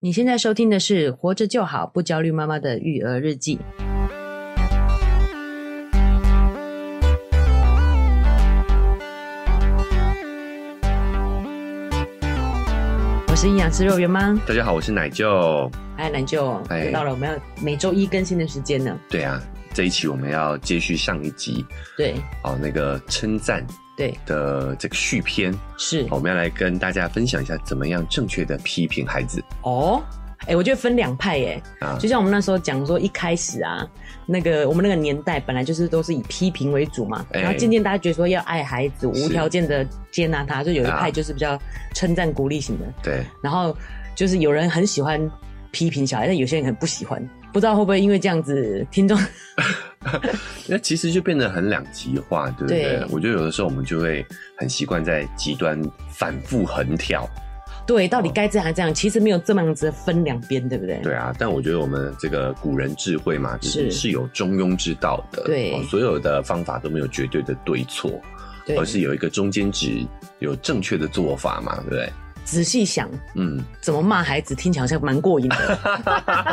你现在收听的是《活着就好不焦虑妈妈的育儿日记》。我是营养师肉圆妈。大家好，我是奶舅。哎，奶舅，又到了我们要每周一更新的时间呢。对啊，这一期我们要接续上一集。对，哦，那个称赞。对。的，这个续篇。是，我们要来跟大家分享一下，怎么样正确的批评孩子。哦。哎、欸，我觉得分两派耶，啊，就像我们那时候讲说，一开始啊，那个我们那个年代本来就是都是以批评为主嘛，欸、然后渐渐大家觉得说要爱孩子，无条件的接纳他，就有一派就是比较称赞鼓励型的，对，然后就是有人很喜欢批评小孩，但有些人很不喜欢。不知道会不会因为这样子，听众 那其实就变得很两极化，对不对？对，我觉得有的时候我们就会很习惯在极端反复横跳。对，到底该这样还是这样？其实没有这么样子分两边，对不对？对啊，但我觉得我们这个古人智慧嘛，就是是有中庸之道的。对，所有的方法都没有绝对的对错，而是有一个中间值，有正确的做法嘛，对不对？仔细想，嗯，怎么骂孩子听起来好像蛮过瘾的，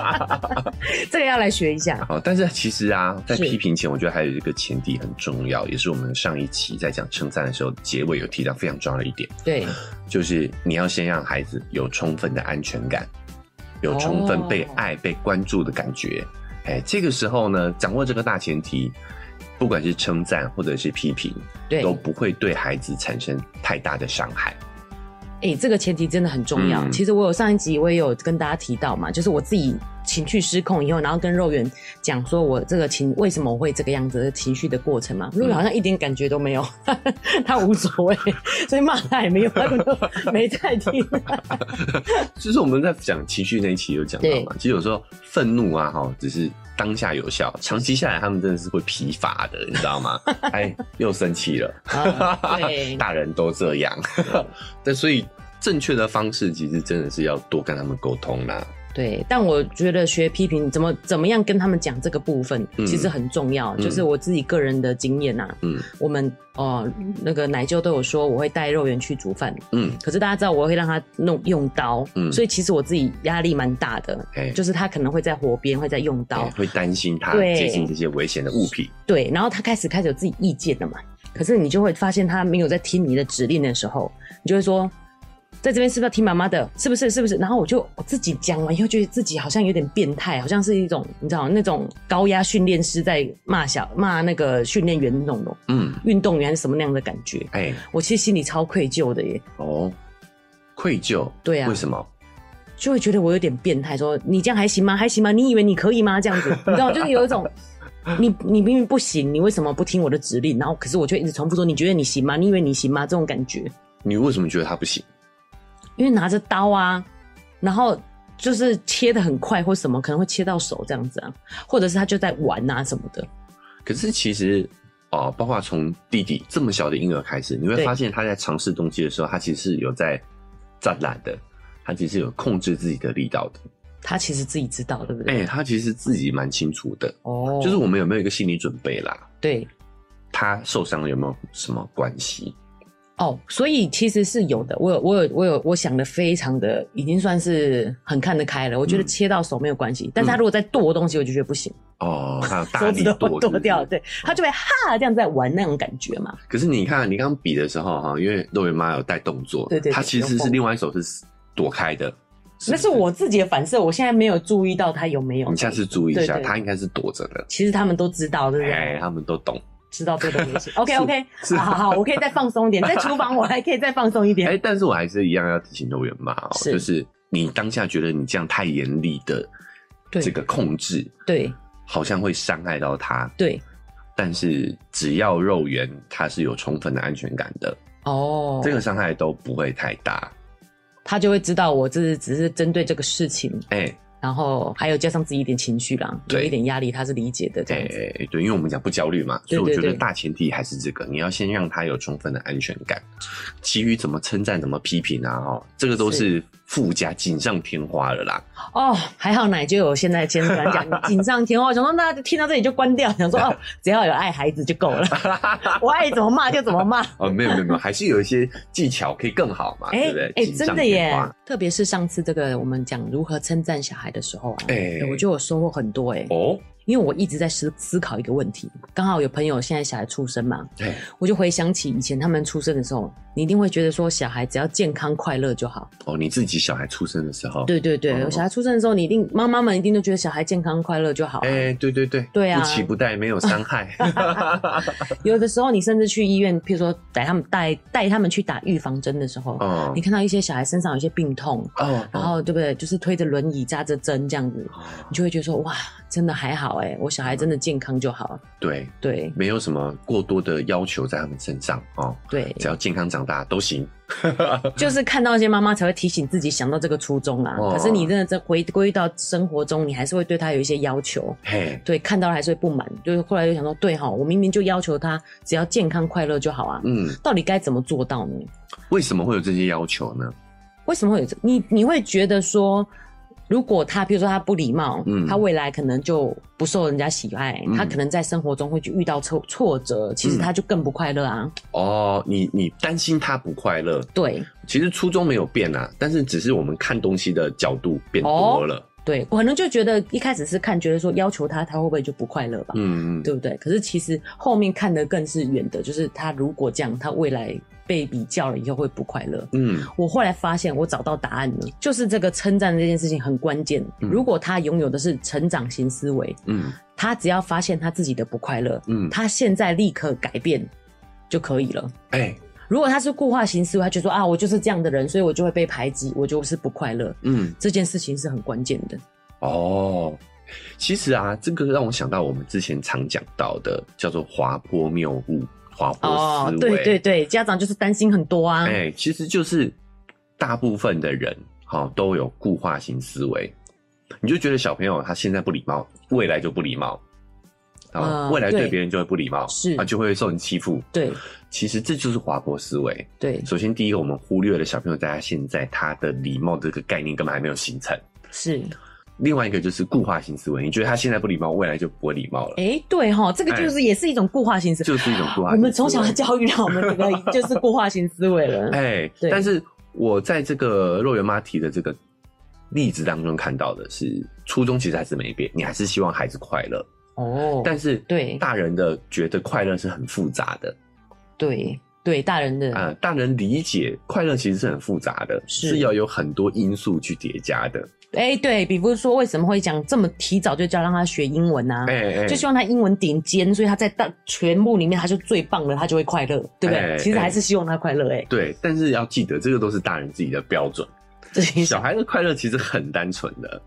这个要来学一下。好，但是其实啊，在批评前，我觉得还有一个前提很重要，也是我们上一期在讲称赞的时候，结尾有提到非常重要的一点。对，就是你要先让孩子有充分的安全感，有充分被爱、被关注的感觉。哎、欸，这个时候呢，掌握这个大前提，不管是称赞或者是批评，对，都不会对孩子产生太大的伤害。哎、欸，这个前提真的很重要。嗯、其实我有上一集我也有跟大家提到嘛，就是我自己情绪失控以后，然后跟肉圆讲说我这个情为什么我会这个样子的情绪的过程嘛。肉圆好像一点感觉都没有，嗯、他无所谓，所以骂他也没有，他都没在听。就是我们在讲情绪那一期有讲到嘛，其实有时候愤怒啊，哈，只是当下有效，长期下来他们真的是会疲乏的，你知道吗？哎，又生气了，大人都这样，但所以。正确的方式其实真的是要多跟他们沟通啦。对，但我觉得学批评怎么怎么样跟他们讲这个部分，其实很重要。嗯、就是我自己个人的经验呐、啊。嗯，我们哦、呃，那个奶舅都有说我会带肉圆去煮饭。嗯，可是大家知道我会让他弄用刀。嗯，所以其实我自己压力蛮大的。欸、就是他可能会在火边，会在用刀，欸、会担心他接近这些危险的物品。对，然后他开始开始有自己意见了嘛。可是你就会发现他没有在听你的指令的时候，你就会说。在这边是不是要听妈妈的？是不是？是不是？然后我就我自己讲完以后，觉得自己好像有点变态，好像是一种你知道那种高压训练师在骂小骂那个训练员那种嗯运动员什么那样的感觉。哎、欸，我其实心里超愧疚的耶。哦，愧疚？对啊。为什么？就会觉得我有点变态，说你这样还行吗？还行吗？你以为你可以吗？这样子，你知道，就是有一种你你明明不行，你为什么不听我的指令？然后可是我却一直重复说，你觉得你行吗？你以为你行吗？这种感觉。你为什么觉得他不行？因为拿着刀啊，然后就是切的很快或什么，可能会切到手这样子啊，或者是他就在玩啊什么的。可是其实哦，包括从弟弟这么小的婴儿开始，你会发现他在尝试东西的时候，他其实是有在战懒的，他其实有控制自己的力道的。他其实自己知道，对不对？哎、欸，他其实自己蛮清楚的哦。就是我们有没有一个心理准备啦？对，他受伤了有没有什么关系？哦，oh, 所以其实是有的。我有，我有，我有，我想的非常的，已经算是很看得开了。我觉得切到手没有关系，嗯、但是他如果在剁东西，我就觉得不行。哦，他有大力剁，剁掉，对，他就会哈这样在玩那种感觉嘛。可是你看，你刚刚比的时候哈，因为肉圆妈有带动作，对，对对，他其实是另外一手是躲开的，是是那是我自己的反射。我现在没有注意到他有没有，你下次注意一下，他应该是躲着的。其实他们都知道，对不对？哎，他们都懂。知道这个东西，OK OK，好好好，我可以再放松一点，在厨房我还可以再放松一点。哎、欸，但是。我还是。一样要提醒肉圆妈哦，就是你当下觉得你这样太严厉的这个控制，对，好像会伤害到他，对。但是只要肉圆他是有充分的安全感的哦，这个伤害都不会太大，他就会知道我这是只是针对这个事情，哎、欸。然后还有加上自己一点情绪啦，有一点压力，他是理解的。对，对，因为我们讲不焦虑嘛，所以我觉得大前提还是这个，你要先让他有充分的安全感，其余怎么称赞、怎么批评啊，哦，这个都是附加锦上添花了啦。哦，还好奶就有现在先生讲锦上添花，想说那听到这里就关掉，想说 哦，只要有爱孩子就够了，我爱怎么骂就怎么骂。哦，没有没有没有，还是有一些技巧可以更好嘛，欸、对不对？哎、欸，真的耶，特别是上次这个我们讲如何称赞小孩的时候啊，哎、我觉得我收获很多哎。哦。因为我一直在思思考一个问题，刚好有朋友现在小孩出生嘛，对，我就回想起以前他们出生的时候，你一定会觉得说小孩只要健康快乐就好。哦，你自己小孩出生的时候，对对对，哦、小孩出生的时候，你一定妈妈们一定都觉得小孩健康快乐就好。哎、欸，对对对，对啊，不期不待，没有伤害。有的时候你甚至去医院，譬如说带他们带带他们去打预防针的时候，哦，你看到一些小孩身上有一些病痛，哦，然后对不对？就是推着轮椅扎着针这样子，哦，你就会觉得说哇，真的还好哎，我小孩真的。健康就好，对对，没有什么过多的要求在他们身上哦。对，只要健康长大都行。就是看到一些妈妈才会提醒自己想到这个初衷啊。哦、可是你真的在回归到生活中，你还是会对他有一些要求。嘿，对，看到了还是会不满。就是后来就想说，对哈，我明明就要求他只要健康快乐就好啊。嗯，到底该怎么做到呢？为什么会有这些要求呢？为什么会有这？你你会觉得说？如果他，比如说他不礼貌，嗯，他未来可能就不受人家喜爱，嗯，他可能在生活中会去遇到挫挫折，其实他就更不快乐啊。哦，你你担心他不快乐？对，其实初衷没有变啊，但是只是我们看东西的角度变多了。哦，对，我可能就觉得一开始是看，觉得说要求他，他会不会就不快乐吧？嗯嗯，对不对？可是其实后面看的更是远的，就是他如果这样，他未来。被比较了以后会不快乐。嗯，我后来发现我找到答案了，就是这个称赞这件事情很关键。嗯，如果他拥有的是成长型思维，嗯，他只要发现他自己的不快乐，嗯，他现在立刻改变就可以了。哎，欸，如果他是固化型思维，他就说啊，我就是这样的人，所以我就会被排挤，我就是不快乐。嗯，这件事情是很关键的。哦，其实啊，这个让我想到我们之前常讲到的，叫做滑坡谬误。滑坡思维，哦，对对对，家长就是担心很多啊。哎、欸，其实就是大部分的人哈、喔、都有固化型思维，你就觉得小朋友他现在不礼貌，未来就不礼貌，啊、嗯，未来对别人就会不礼貌，是，啊就会受人欺负。对，其实这就是滑坡思维。对，首先第一个，我们忽略了小朋友在他现在他的礼貌这个概念根本还没有形成。是。另外一个就是固化型思维，你觉得他现在不礼貌，未来就不会礼貌了。哎、欸，对哈，这个就是也是一种固化型思维，就是一种固化型思维。我们从小的教育让我们这个就是固化型思维了。哎、欸，对。但是我在这个肉圆妈提的这个例子当中看到的是，初衷其实还是没变，你还是希望孩子快乐哦。但是对大人的觉得快乐是很复杂的。对对，大人的啊、呃，大人理解快乐其实是很复杂的，是，是要有很多因素去叠加的。哎、欸，对，比如说，为什么会讲这么提早就教让他学英文呢、就希望他英文顶尖，所以他在大全部里面他就最棒了，他就会快乐，对不对？欸、其实还是希望他快乐，哎。对，但是要记得，这个都是大人自己的标准。对，小孩的快乐其实很单纯的。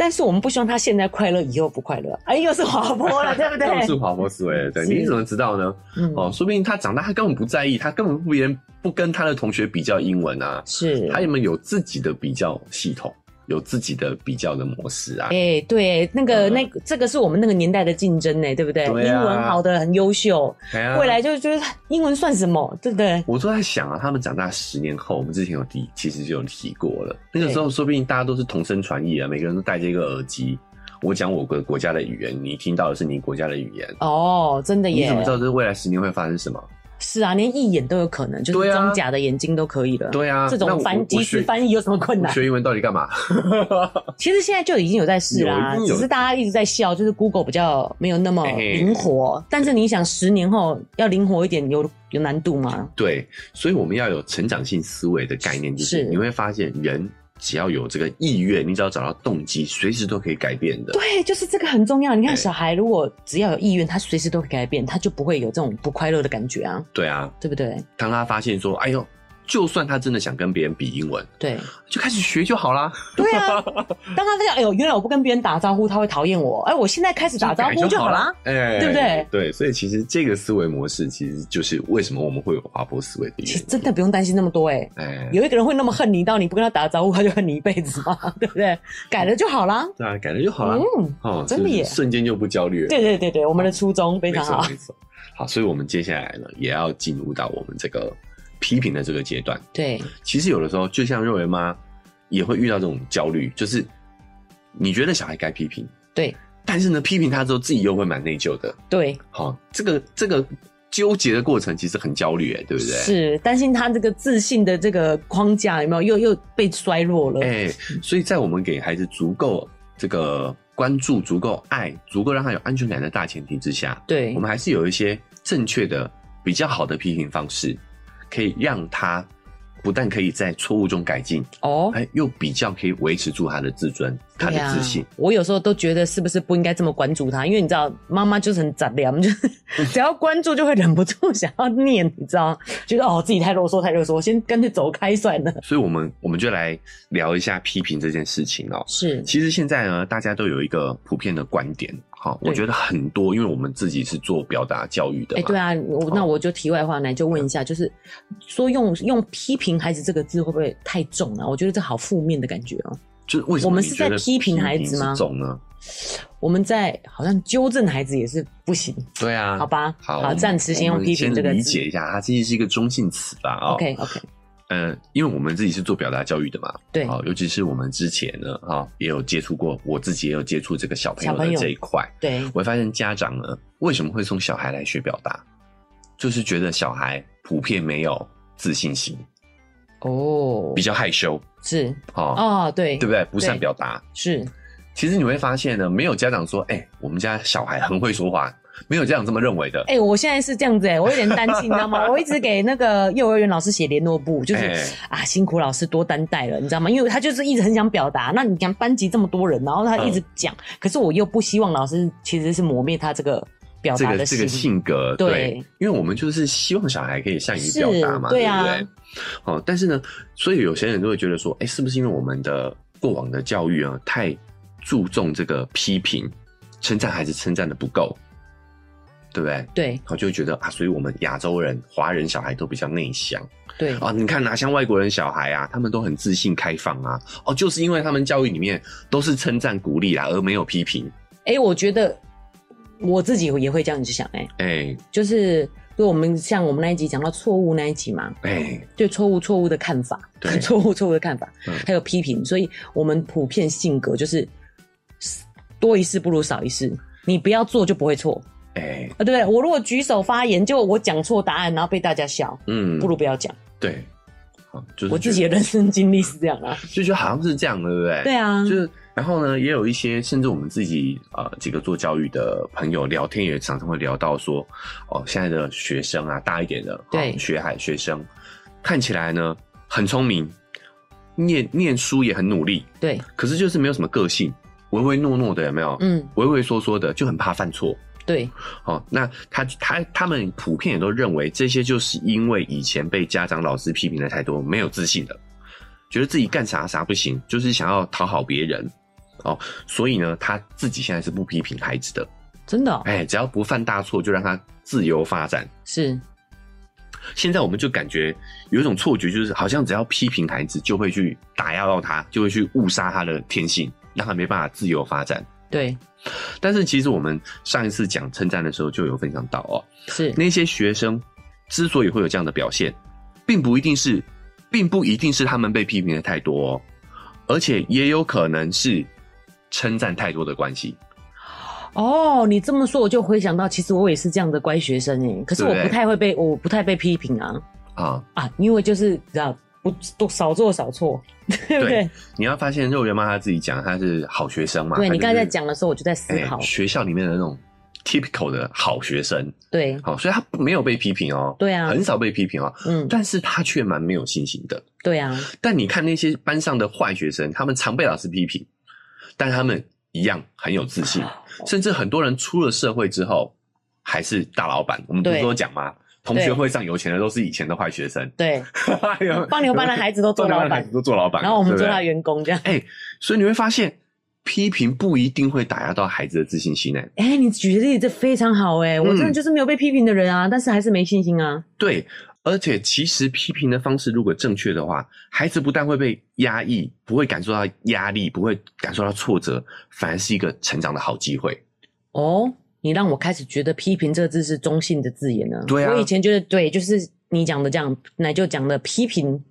但是我们不希望他现在快乐，以后不快乐。哎，又是滑坡了，对不对？又是滑坡思维，对。你怎么知道呢？嗯、哦，说不定他长大，他根本不在意，他根本不别人不跟他的同学比较英文啊。是，他有没有自己的比较系统？有自己的比较的模式啊！哎、欸，对，那个、嗯、那个、这个是我们那个年代的竞争呢，对不对？英文好的很优秀，啊、未来就就是英文算什么，对不对？我都在想啊，他们长大十年后，我们之前有提，其实就有提过了。那个时候说不定大家都是同声传译啊，每个人都戴着一个耳机，我讲我国国家的语言，你听到的是你国家的语言。哦，真的耶！你怎么知道这未来十年会发生什么？是啊，连一眼都有可能，就是装假的眼睛都可以了。对啊，这种翻即时翻译有什么困难？学英文到底干嘛？其实现在就已经有在试啦，只是大家一直在笑，就是 Google 比较没有那么灵活。嘿嘿，但是你想，十年后要灵活一点，有有难度吗？对，所以我们要有成长性思维的概念，就是你会发现人。只要有这个意愿，你只要找到动机，随时都可以改变的。对，就是这个很重要。你看，小孩如果只要有意愿，他随时都可以改变，他就不会有这种不快乐的感觉啊。对啊，对不对？当他发现说：“哎呦。”就算他真的想跟别人比英文，对，就开始学就好啦。对啊，当他这样，哎呦，原来我不跟别人打招呼，他会讨厌我。哎，我现在开始打招呼就好啦。哎，对不对？对，所以其实这个思维模式，其实就是为什么我们会有滑坡思维的原因。其实真的不用担心那么多，哎，哎，有一个人会那么恨你，到你不跟他打招呼，他就恨你一辈子吗？对不对？改了就好啦。对啊，改了就好啦。嗯，哦，真的耶，瞬间就不焦虑了。对对对对，我们的初衷非常好。好，所以我们接下来呢，也要进入到我们这个。批评的这个阶段，对，其实有的时候就像肉圆妈也会遇到这种焦虑，就是你觉得小孩该批评，对，但是呢，批评他之后自己又会蛮内疚的，对，好，这个这个纠结的过程其实很焦虑，哎，对不对？是担心他这个自信的这个框架有没有？又又被衰弱了？哎，所以在我们给孩子足够这个关注、足够爱、足够让他有安全感的大前提之下，对，我们还是有一些正确的、比较好的批评方式，可以让他。不但可以在错误中改进哦，哎，又比较可以维持住他的自尊、他的自信。我有时候都觉得是不是不应该这么关注他？因为你知道，妈妈就是很杂念，就是只要关注就会忍不住想要念，你知道，觉得哦自己太啰嗦、太啰嗦，我先干脆走开算了。所以，我们我们就来聊一下批评这件事情哦。是，其实现在呢，大家都有一个普遍的观点。好，我觉得很多，因为我们自己是做表达教育的。哎、欸，对啊，我那我就题外话来就问一下，就是说用用批评孩子这个字会不会太重了、啊？我觉得这好负面的感觉哦、喔。就是为什么？我们是在批评孩子吗？重呢？我们在好像纠正孩子也是不行。对啊，好吧，好，好暂时先用批评这个字。理解一下，它其实是一个中性词吧？哦，OK OK。嗯，因为我们自己是做表达教育的嘛，对，尤其是我们之前呢，哈，也有接触过，我自己也有接触这个小朋友的这一块，对，我会发现家长呢，为什么会送小孩来学表达，就是觉得小孩普遍没有自信心，哦，比较害羞，是，哦，哦，对，对不对？不善表达，是，其实你会发现呢，没有家长说，哎、欸，我们家小孩很会说话。没有这样这么认为的。哎、欸，我现在是这样子哎、欸，我有点担心，你知道吗？我一直给那个幼儿园老师写联络簿，就是、欸、啊，辛苦老师多担待了，你知道吗？因为他就是一直很想表达。那你看班级这么多人，然后他一直讲、嗯，可是我又不希望老师其实是磨灭他这个表达的、这个、这个性格对。对，因为我们就是希望小孩可以善于表达嘛，对啊，对不对？哦，但是呢，所以有些人都会觉得说，哎、欸，是不是因为我们的过往的教育啊，太注重这个批评、称赞孩子，称赞的不够？对不对？对，我就会觉得啊，所以我们亚洲人、华人小孩都比较内向。对啊，你看哪像外国人小孩啊，他们都很自信、开放啊。哦，就是因为他们教育里面都是称赞、鼓励啦，而没有批评。哎、欸，我觉得我自己也会这样子想、欸。哎，哎，就是对我们像我们那一集讲到错误那一集嘛，哎、欸，对错误、错误的看法，对 错误、错误的看法，嗯、还有批评，所以我们普遍性格就是多一事不如少一事，你不要做就不会错。哎、欸，啊，对不对？我如果举手发言，就我讲错答案，然后被大家笑，嗯，不如不要讲。对，好，就是我自己的人生经历是这样啊，就觉得好像是这样，对不对？对啊，就是，然后呢，也有一些，甚至我们自己呃几个做教育的朋友聊天，也常常会聊到说，哦，现在的学生啊，大一点的，对，学海学生，看起来呢很聪明，念念书也很努力，对，可是就是没有什么个性，唯唯诺诺的，有没有？嗯，畏畏缩缩的，就很怕犯错。对，哦，那他他他们普遍也都认为这些就是因为以前被家长老师批评的太多，没有自信的，觉得自己干啥啥不行，就是想要讨好别人，哦，所以呢，他自己现在是不批评孩子的，真的、哦，哎，只要不犯大错，就让他自由发展。是，现在我们就感觉有一种错觉，就是好像只要批评孩子，就会去打压到他，就会去误杀他的天性，让他没办法自由发展。对。但是其实我们上一次讲称赞的时候就有分享到哦，是那些学生之所以会有这样的表现，并不一定是，并不一定是他们被批评的太多哦，而且也有可能是称赞太多的关系。哦，你这么说我就回想到，其实我也是这样的乖学生哎，可是我不太会被，我不太被批评啊啊啊，因为就是知道。不都少做少错，对不对？你要发现，幼儿园妈她自己讲她是好学生嘛。对，你刚才在讲的时候，我就在思考、欸、学校里面的那种 typical 的好学生。对，好，所以她没有被批评哦。对啊，很少被批评哦。嗯，但是她却蛮没有信心的。对啊，但你看那些班上的坏学生，他们常被老师批评，但他们一样很有自信，甚至很多人出了社会之后还是大老板。我们不是都讲吗？同学会上有钱的都是以前的坏学生，对，放牛班的孩子都做老板，都做老板，然后我们做他员工这样。哎、欸，所以你会发现，批评不一定会打压到孩子的自信心诶。哎、欸，你举的例子非常好诶、嗯，我真的就是没有被批评的人啊，但是还是没信心啊。对，而且其实批评的方式如果正确的话，孩子不但会被压抑，不会感受到压力，不会感受到挫折，反而是一个成长的好机会。哦。你让我开始觉得“批评”这个字是中性的字眼呢？对啊，我以前觉得对，就是你讲的这样，那就讲的批评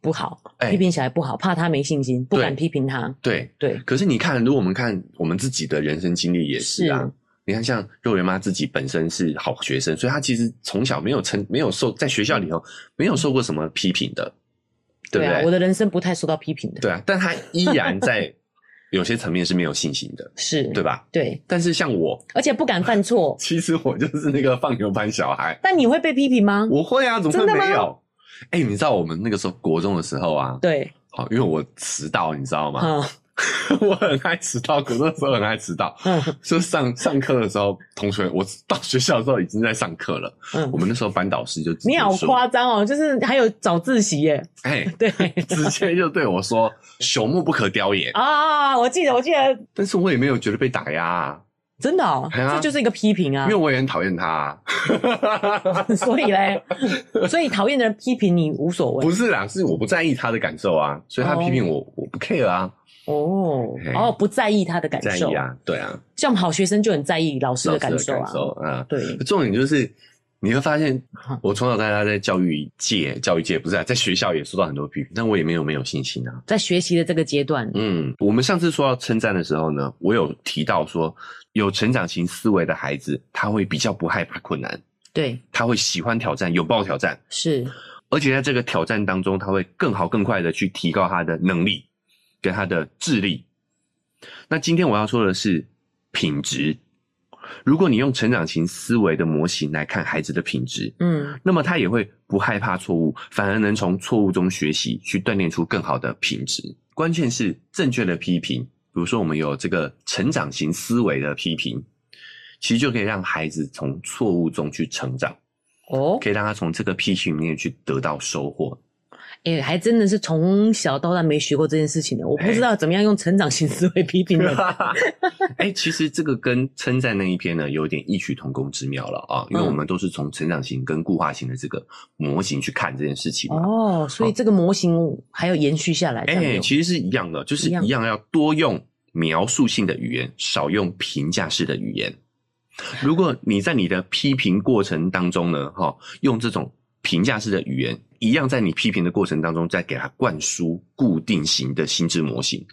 不好，批评起来不好，怕他没信心，不敢批评他。对对。可是你看，如果我们看我们自己的人生经历也是啊。你看，像肉圆妈自己本身是好学生，所以她其实从小没有成没有受在学校里头没有受过什么批评的，对不对？我的人生不太受到批评的。对啊，但她依然在有些层面是没有信心的，是对吧？对。但是像我，而且不敢犯错。其实我就是那个放牛班小孩。但你会被批评吗？我会啊，怎么会没有？哎，你知道我们那个时候国中的时候啊，对，好，因为我迟到，你知道吗？嗯。我很爱迟到，可那时候很爱迟到。嗯，就上上课的时候，同学我到学校的时候已经在上课了。嗯，我们那时候班导师就你好夸张哦，就是还有早自习耶。哎，对，直接就对我说“朽木不可雕也”啊！我记得，我记得。但是我也没有觉得被打压啊，真的哦，这就是一个批评啊。因为我也很讨厌他，所以嘞，所以讨厌的人批评你无所谓。不是啦，是我不在意他的感受啊，所以他批评我，我不 care 啊。哦，哦，不在意他的感受，在意啊，对啊，像好学生就很在意老师的感受啊，对。重点就是你会发现，我从小到大在教育界，教育界不是啊在学校也受到很多批评，但我也没有没有信心啊。在学习的这个阶段，嗯，我们上次说到称赞的时候呢，我有提到说，有成长型思维的孩子，他会比较不害怕困难，对，他会喜欢挑战，拥抱挑战，是，而且在这个挑战当中，他会更好更快的去提高他的能力。跟他的智力，那今天我要说的是品质。如果你用成长型思维的模型来看孩子的品质，嗯，那么他也会不害怕错误，反而能从错误中学习，去锻炼出更好的品质。关键是正确的批评，比如说我们有这个成长型思维的批评，其实就可以让孩子从错误中去成长，哦，可以让他从这个批评里面去得到收获。哎、欸，还真的是从小到大没学过这件事情的，我不知道怎么样用成长型思维批评人。哎、欸，其实这个跟称赞那一篇呢，有点异曲同工之妙了啊，因为我们都是从成长型跟固化型的这个模型去看这件事情嘛。哦，所以这个模型还要延续下来。哎、欸，其实是一样的，就是一样要多用描述性的语言，少用评价式的语言。如果你在你的批评过程当中呢，哈，用这种。评价式的语言一样，在你批评的过程当中，再给他灌输固定型的心智模型。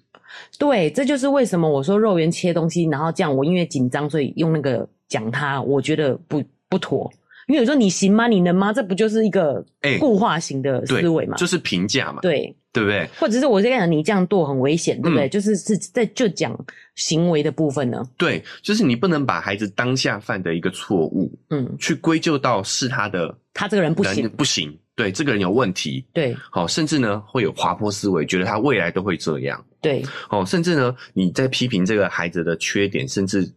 对，这就是为什么我说肉圆切东西，然后这样我因为紧张，所以用那个讲他，我觉得不不妥。因为有时候你行吗？你能吗？这不就是一个固化型的思维嘛？就是评价嘛？对，对不对？或者是我在讲你这样做很危险，对不对？嗯、就是是在就讲行为的部分呢？对，就是你不能把孩子当下犯的一个错误，嗯，去归咎到是他的。他这个人不行，不行，对，这个人有问题，对，好，甚至呢会有滑坡思维，觉得他未来都会这样，对，哦，甚至呢你在批评这个孩子的缺点，甚至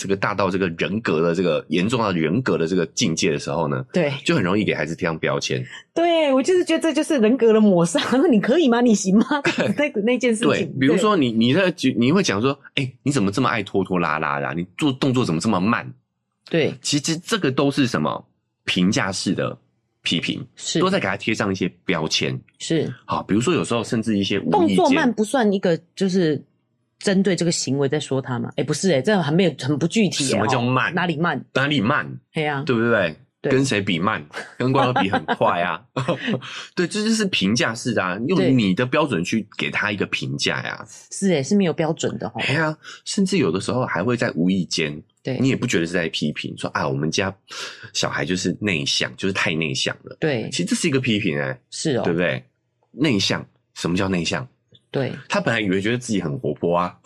这个大到这个人格的这个严重到人格的这个境界的时候呢，对，就很容易给孩子贴上标签。对，我就是觉得这就是人格的抹杀。那你可以吗？你行吗？那那件事情，对，比如说你你在你会讲说，哎、欸，你怎么这么爱拖拖拉拉的、啊？你做动作怎么这么慢？对，其实这个都是什么？评价式的批评是，都在给他贴上一些标签是。好，比如说有时候甚至一些动作慢不算一个，就是针对这个行为在说他吗？哎、欸，不是哎、欸，这样还没有很不具体。什么叫慢？哪里慢？哪里慢？对呀，对不对？对，跟谁比慢？跟光头比很快啊。对，这就是评价式的啊，用你的标准去给他一个评价呀。是哎，是没有标准的哈。对啊，甚至有的时候还会在无意间。对，你也不觉得是在批评，说啊，我们家小孩就是内向，就是太内向了。对，其实这是一个批评哎、欸，是哦，对不对？内向，什么叫内向？对，他本来以为觉得自己很活泼啊，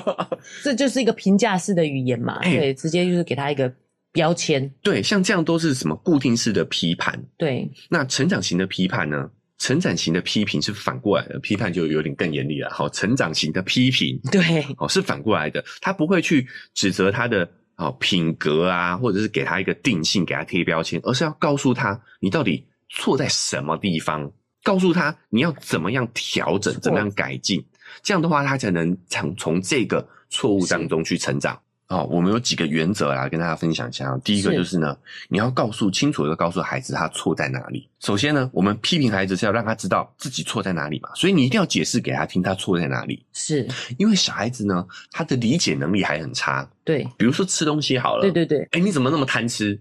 这就是一个评价式的语言嘛，欸、对，直接就是给他一个标签。对，像这样都是什么固定式的批判。对，那成长型的批判呢？成长型的批评是反过来的，批判就有点更严厉了。好，成长型的批评，对，哦，是反过来的，他不会去指责他的。好，品格啊，或者是给他一个定性，给他贴标签，而是要告诉他你到底错在什么地方，告诉他你要怎么样调整，怎么样改进，这样的话他才能从从这个错误当中去成长。哦，我们有几个原则来跟大家分享一下。第一个就是呢，是你要告诉清楚的告诉孩子他错在哪里。首先呢，我们批评孩子是要让他知道自己错在哪里嘛，所以你一定要解释给他听他错在哪里。是因为小孩子呢，他的理解能力还很差。对，比如说吃东西好了，对对对，哎，你怎么那么贪吃？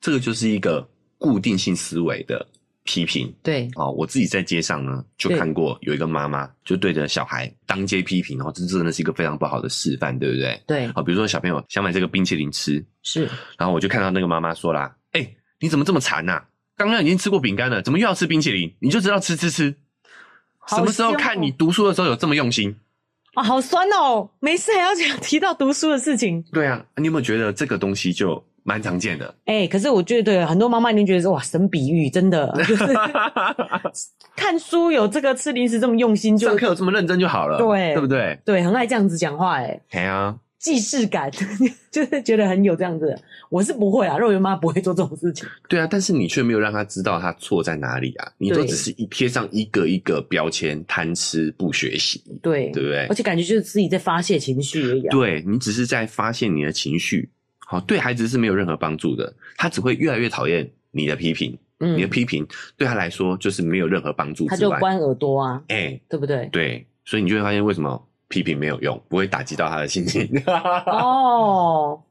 这个就是一个固定性思维的批评。对，哦，我自己在街上呢就看过有一个妈妈就对着小孩当街批评，然后这真的是一个非常不好的示范，对不对？对，好，比如说小朋友想买这个冰淇淋吃，是，然后我就看到那个妈妈说啦：“哎、欸，你怎么这么馋呐、啊？刚刚已经吃过饼干了，怎么又要吃冰淇淋？你就知道吃吃吃。”什么时候看你读书的时候有这么用心啊？好酸哦！没事还要讲提到读书的事情。对啊，你有没有觉得这个东西就蛮常见的？哎、欸，可是我觉得对很多妈妈一定觉得说哇，神比喻真的，就是看书有这个吃零食这么用心就，就上课有这么认真就好了，对，对不对？对，很爱这样子讲话、欸，哎，对啊。既视感，就是觉得很有这样子。我是不会啊，肉圆妈不会做这种事情。对啊，但是你却没有让他知道他错在哪里啊！你都只是一贴上一个一个标签，贪吃不学习，对，对不对？而且感觉就是自己在发泄情绪而已、啊。对，你只是在发泄你的情绪，好，对孩子是没有任何帮助的，他只会越来越讨厌你的批评。嗯，你的批评对他来说就是没有任何帮助，他就关耳朵啊，哎、欸，对不对？对，所以你就会发现为什么。批评没有用，不会打击到他的心情。哦，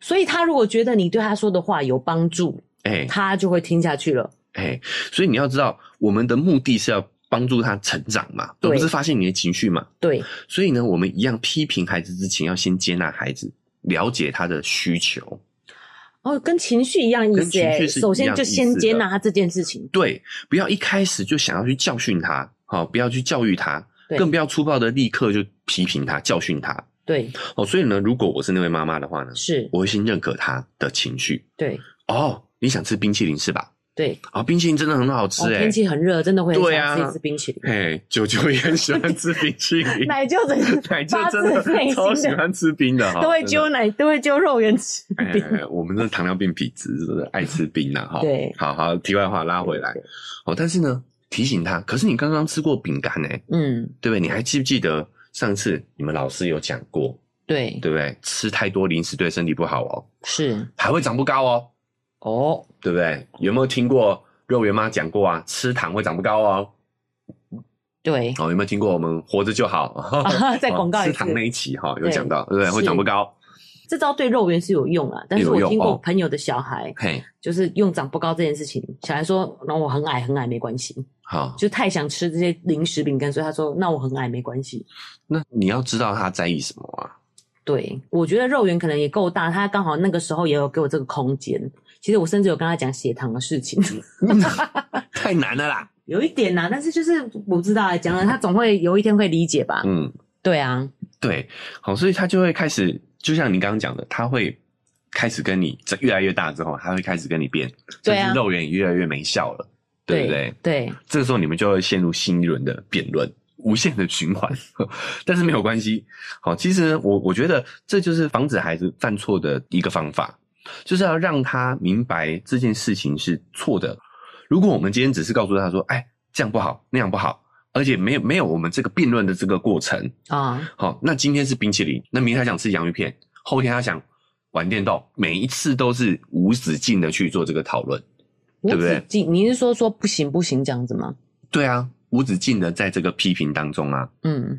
所以他如果觉得你对他说的话有帮助，哎、欸，他就会听下去了。哎、欸，所以你要知道，我们的目的是要帮助他成长嘛，而不是发现你的情绪嘛。对，所以呢，我们一样批评孩子之前，要先接纳孩子，了解他的需求。哦，跟情绪一样意思，哎，首先就先接纳他这件事情。对，不要一开始就想要去教训他，好，不要去教育他。更不要粗暴的立刻就批评他、教训他。对，哦，所以呢，如果我是那位妈妈的话呢，是，我会先认可他的情绪。对，哦，你想吃冰淇淋是吧？对，啊、哦，冰淇淋真的很好吃哎、欸，天气很热，真的会很想吃一次冰淇淋。嘿，舅舅也很喜欢吃冰淇淋，奶舅真的，奶舅真的超喜欢吃冰的哈，都会揪奶，都会揪肉圆吃冰。哎，我们的糖尿病体质是不是爱吃冰呢？哈，对，好好，题外话拉回来，哦，但是呢。提醒他，可是你刚刚吃过饼干呢？嗯，对不对？你还记不记得上次你们老师有讲过？对，对不对？吃太多零食对身体不好哦，是还会长不高哦。哦，对不对？有没有听过肉圆妈讲过啊？吃糖会长不高哦。对，哦，有没有听过我们活着就好？啊、在广告、哦、吃糖那一期哈、哦、有讲到，对不对？会长不高。这招对肉圆是有用啊，但是我听过朋友的小孩，嘿，就是用长不高这件事情，小孩说，那我很矮很矮没关系，好，就太想吃这些零食饼干，所以他说，那我很矮没关系。那你要知道他在意什么啊？对，我觉得肉圆可能也够大，他刚好那个时候也有给我这个空间。其实我甚至有跟他讲血糖的事情，太难了啦，有一点难，但是就是我不知道，讲了他总会有一天会理解吧？嗯，对啊，对，好，所以他就会开始。就像你刚刚讲的，他会开始跟你越来越大之后，他会开始跟你变，对啊，甚至肉眼也越来越没效了，对不对？对，这个时候你们就会陷入新一轮的辩论，无限的循环。但是没有关系，好，其实我我觉得这就是防止孩子犯错的一个方法，就是要让他明白这件事情是错的。如果我们今天只是告诉他说，哎，这样不好，那样不好。而且没有没有我们这个辩论的这个过程啊，好，那今天是冰淇淋，那明天他想吃洋芋片，后天他想玩电动，每一次都是无止境的去做这个讨论，对不对？你是说说不行不行这样子吗？对啊，无止境的在这个批评当中啊，嗯。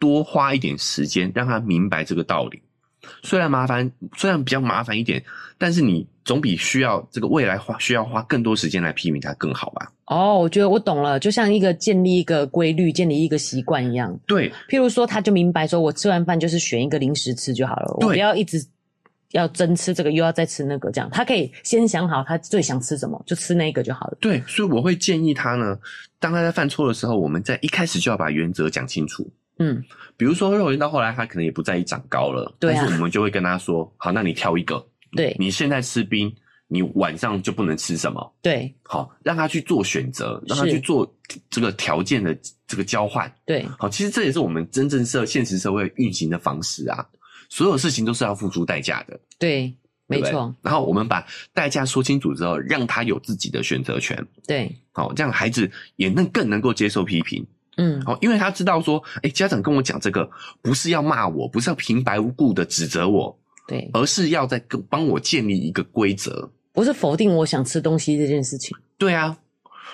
多花一点时间让他明白这个道理，虽然麻烦，虽然比较麻烦一点，但是你总比需要这个未来花需要花更多时间来批评他更好吧？哦，我觉得我懂了，就像一个建立一个规律、建立一个习惯一样。对，譬如说，他就明白说，我吃完饭就是选一个零食吃就好了，我不要一直要真吃这个，又要再吃那个，这样他可以先想好他最想吃什么，就吃那个就好了。对，所以我会建议他呢。当他在犯错的时候，我们在一开始就要把原则讲清楚。嗯，比如说肉圆到后来他可能也不在意长高了，对啊，但是我们就会跟他说：好，那你挑一个。对，你现在吃冰，你晚上就不能吃什么？对，好，让他去做选择，让他去做这个条件的这个交换。对，好，其实这也是我们真正社现实社会运行的方式啊。所有事情都是要付出代价的。对，没错。然后我们把代价说清楚之后，让他有自己的选择权。对，好，这样孩子也能更能够接受批评。嗯，好，因为他知道说，哎，家长跟我讲这个，不是要骂我，不是要平白无故的指责我，对，而是要在跟帮我建立一个规则，不是否定我想吃东西这件事情。对啊，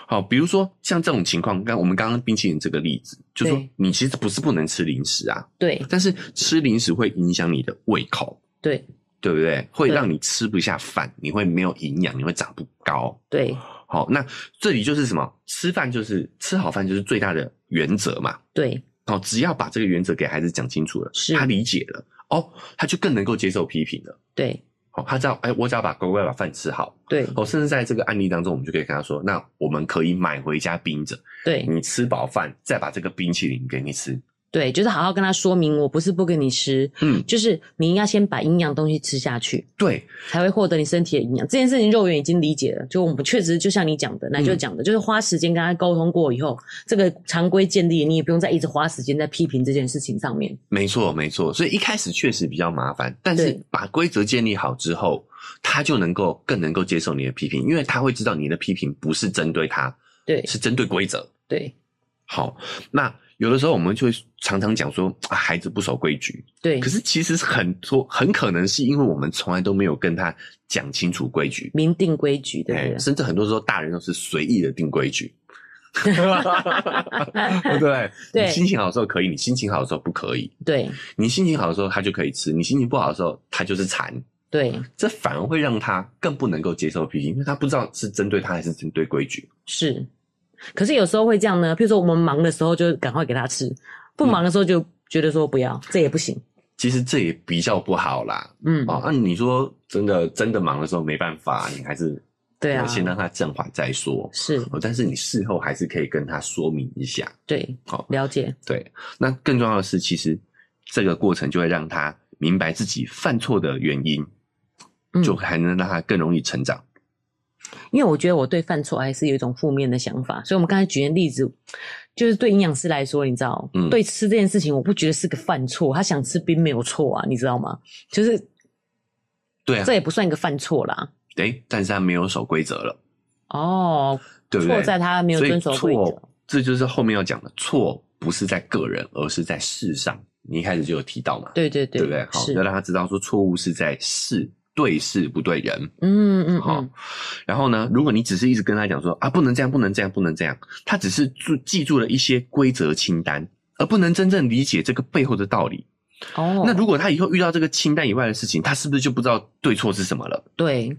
好，比如说像这种情况，刚我们刚刚冰淇淋这个例子，就说你其实不是不能吃零食啊，对，但是吃零食会影响你的胃口，对，对不对？会让你吃不下饭，你会没有营养，你会长不高，对。好，那这里就是什么？吃饭就是吃好饭，就是最大的原则嘛。对，好，只要把这个原则给孩子讲清楚了，是他理解了，哦，他就更能够接受批评了。对，好，他知道，哎，我只要把乖乖把饭吃好。对，哦，甚至在这个案例当中，我们就可以跟他说，那我们可以买回家冰着。对，你吃饱饭，再把这个冰淇淋给你吃。对，就是好好跟他说明，我不是不给你吃，嗯，就是你应该先把营养东西吃下去，对，才会获得你身体的营养。这件事情，肉圆已经理解了。就我们确实就像你讲的，那就讲的，嗯、就是花时间跟他沟通过以后，这个常规建立，你也不用再一直花时间在批评这件事情上面。没错，没错。所以一开始确实比较麻烦，但是把规则建立好之后，他就能够更能够接受你的批评，因为他会知道你的批评不是针对他，对，是针对规则。对，好，那。有的时候我们就会常常讲说，啊，孩子不守规矩，对。可是其实很多很可能是因为我们从来都没有跟他讲清楚规矩，明定规矩的，对。甚至很多时候大人都是随意的定规矩，对？对。你心情好的时候可以，你心情好的时候不可以。对。你心情好的时候他就可以吃，你心情不好的时候他就是馋。对。这反而会让他更不能够接受批评，因为他不知道是针对他还是针对规矩。是。可是有时候会这样呢，比如说我们忙的时候就赶快给他吃，不忙的时候就觉得说不要，嗯、这也不行。其实这也比较不好啦。嗯，哦，那、啊、你说真的真的忙的时候没办法，你还是对啊，先让他正缓再说。是、哦，但是你事后还是可以跟他说明一下。对，好、哦，了解。对，那更重要的是，其实这个过程就会让他明白自己犯错的原因，嗯、就还能让他更容易成长。因为我觉得我对犯错还是有一种负面的想法，所以我们刚才举的例子，就是对营养师来说，你知道，嗯，对吃这件事情，我不觉得是个犯错，他想吃冰没有错啊，你知道吗？就是，对啊，这也不算一个犯错啦。对，但是他没有守规则了。哦，对不对？错在他没有遵守规则。这就是后面要讲的错，不是在个人，而是在事上。你一开始就有提到嘛？对对对，对不对？好，要让他知道说错误是在事。对事不对人，嗯嗯，好、嗯。然后呢，如果你只是一直跟他讲说啊，不能这样，不能这样，不能这样，他只是记记住了一些规则清单，而不能真正理解这个背后的道理。哦，那如果他以后遇到这个清单以外的事情，他是不是就不知道对错是什么了？对，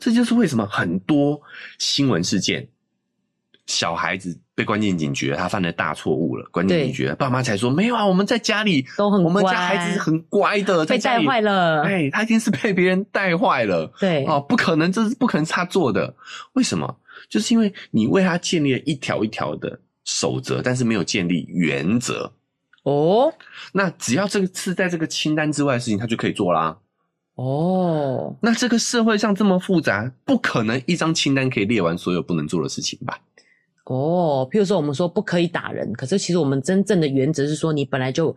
这就是为什么很多新闻事件。小孩子被关进警局，他犯了大错误了，关进警局，爸妈才说没有啊，我们在家里都很乖，我们家孩子是很乖的，被带坏了，哎，他一定是被别人带坏了，对，哦，不可能，这是不可能是他做的，为什么？就是因为你为他建立了一条一条的守则，但是没有建立原则，哦，那只要这个是在这个清单之外的事情，他就可以做啦，哦，那这个社会上这么复杂，不可能一张清单可以列完所有不能做的事情吧？哦，譬如说我们说不可以打人，可是其实我们真正的原则是说，你本来就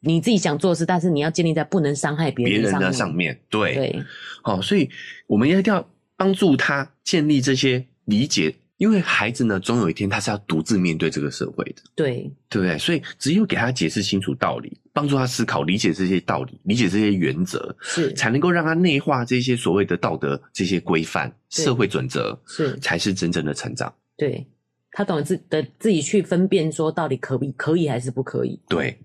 你自己想做的事，但是你要建立在不能伤害别人别人的上面。对对，好，所以我们一定要帮助他建立这些理解，因为孩子呢，总有一天他是要独自面对这个社会的。对，对不对？所以只有给他解释清楚道理，帮助他思考、理解这些道理、理解这些原则，是才能够让他内化这些所谓的道德、这些规范、社会准则，是才是真正的成长。对。他懂得自的自己去分辨，说到底可不可以还是不可以？对，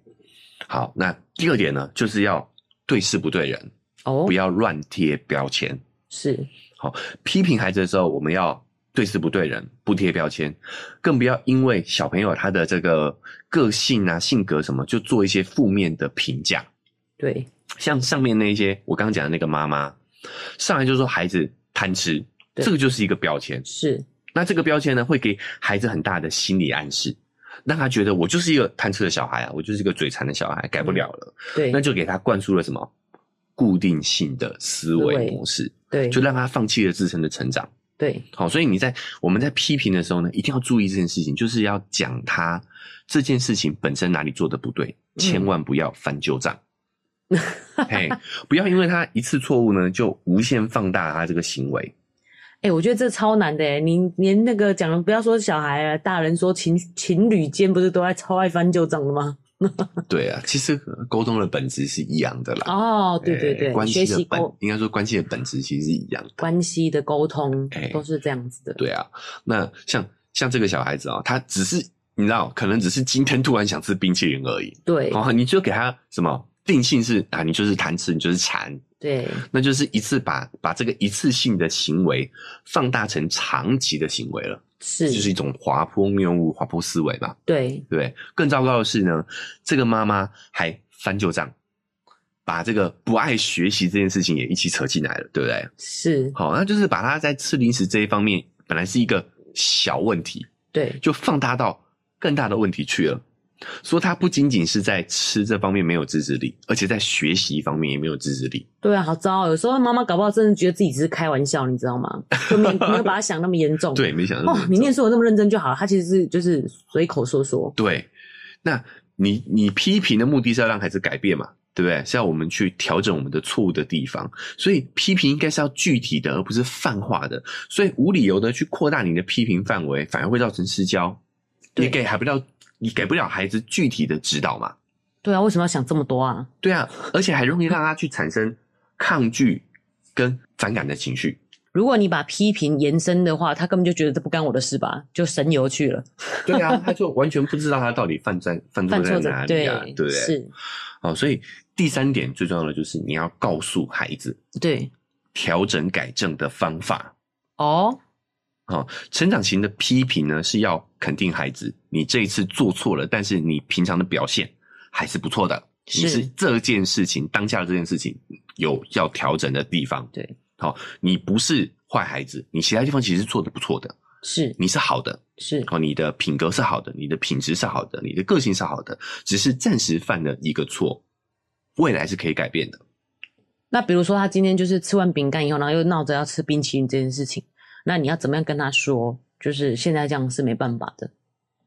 好，那第二点呢，就是要对事不对人哦，不要乱贴标签。是，好，批评孩子的时候，我们要对事不对人，不贴标签，更不要因为小朋友他的这个个性啊、性格什么，就做一些负面的评价。对，像上面那些我刚刚讲的那个妈妈，上来就说孩子贪吃，这个就是一个标签。是。那这个标签呢，会给孩子很大的心理暗示，让他觉得我就是一个贪吃的小孩啊，我就是一个嘴馋的小孩，改不了了。嗯、对，那就给他灌输了什么固定性的思维模式，对，就让他放弃了自身的成长。对，好，所以你在我们在批评的时候呢，一定要注意这件事情，就是要讲他这件事情本身哪里做的不对，千万不要翻旧账。嘿，不要因为他一次错误呢，就无限放大他这个行为。哎、欸，我觉得这超难的哎，你连那个讲，不要说小孩啊，大人说情情侣间不是都爱超爱翻旧账的吗？对啊，其实沟通的本质是一样的啦。哦，对对对，欸、关系的本应该说关系的本质其实是一样的，关系的沟通都是这样子的。欸、对啊，那像像这个小孩子啊、喔，他只是你知道，可能只是今天突然想吃冰淇淋而已。对，好，你就给他什么定性是啊，你就是贪吃，你就是馋。对，那就是一次把把这个一次性的行为放大成长期的行为了，是，就是一种滑坡谬误、滑坡思维嘛。对对，更糟糕的是呢，这个妈妈还翻旧账，把这个不爱学习这件事情也一起扯进来了，对不对？是，好，那就是把他在吃零食这一方面本来是一个小问题，对，就放大到更大的问题去了。说他不仅仅是在吃这方面没有自制力，而且在学习方面也没有自制力。对啊，好糟！有时候妈妈搞不好真的觉得自己只是开玩笑，你知道吗？就没 没有把他想那么严重。对，没想到哦，你念书我那么认真就好了。他其实是就是随口说说。对，那你你批评的目的是要让孩子改变嘛？对不对？是要我们去调整我们的错误的地方。所以批评应该是要具体的，而不是泛化的。所以无理由的去扩大你的批评范围，反而会造成失焦。你给还不到。你给不了孩子具体的指导嘛？对啊，为什么要想这么多啊？对啊，而且还容易让他去产生抗拒跟反感的情绪。如果你把批评延伸的话，他根本就觉得这不干我的事吧，就神游去了。对啊，他就完全不知道他到底犯在犯错在哪里啊？对，对不对？是。哦，所以第三点最重要的就是你要告诉孩子，对，调整改正的方法。哦。好，成长型的批评呢，是要肯定孩子，你这一次做错了，但是你平常的表现还是不错的。是你是这件事情当下的这件事情有要调整的地方。对，好，你不是坏孩子，你其他地方其实做的不错的。是，你是好的。是，哦，你的品格是好的，你的品质是好的，你的个性是好的，只是暂时犯了一个错，未来是可以改变的。那比如说，他今天就是吃完饼干以后，然后又闹着要吃冰淇淋这件事情。那你要怎么样跟他说？就是现在这样是没办法的，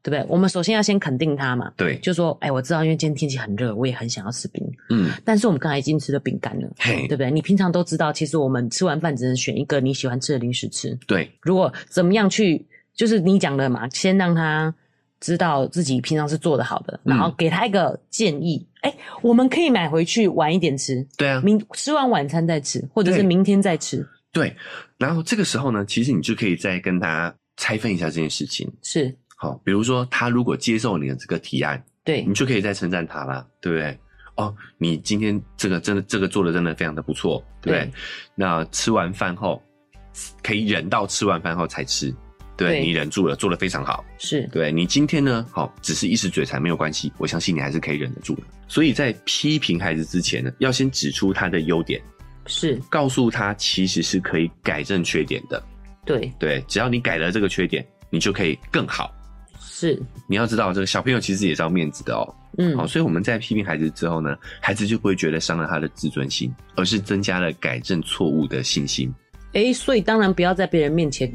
对不对？我们首先要先肯定他嘛，对，就说，哎，我知道，因为今天天气很热，我也很想要吃冰，嗯，但是我们刚才已经吃了饼干了，嘿，对不对？你平常都知道，其实我们吃完饭只能选一个你喜欢吃的零食吃，对。如果怎么样去，就是你讲的嘛，先让他知道自己平常是做的好的，然后给他一个建议，哎、嗯，我们可以买回去晚一点吃，对啊，明吃完晚餐再吃，或者是明天再吃。对，然后这个时候呢，其实你就可以再跟他拆分一下这件事情。是，好，比如说他如果接受你的这个提案，对，你就可以再称赞他啦，对不对？哦，你今天这个真的这个做的真的非常的不错，对不对？那吃完饭后可以忍到吃完饭后才吃，对，对你忍住了，做的非常好。是，对，你今天呢，好，只是一时嘴馋没有关系，我相信你还是可以忍得住的。所以在批评孩子之前呢，要先指出他的优点。是告诉他，其实是可以改正缺点的。对对，只要你改了这个缺点，你就可以更好。是，你要知道，这个小朋友其实也是要面子的哦。嗯，好，所以我们在批评孩子之后呢，孩子就不会觉得伤了他的自尊心，而是增加了改正错误的信心。诶，所以当然不要在别人面前